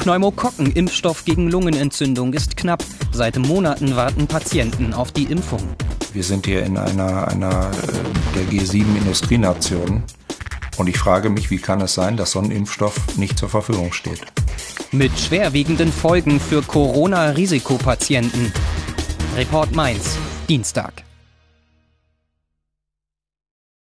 Pneumokokken-Impfstoff gegen Lungenentzündung ist knapp. Seit Monaten warten Patienten auf die Impfung. Wir sind hier in einer, einer äh, der G7-Industrienationen. Und ich frage mich, wie kann es sein, dass so ein Impfstoff nicht zur Verfügung steht? Mit schwerwiegenden Folgen für Corona-Risikopatienten. Report Mainz, Dienstag.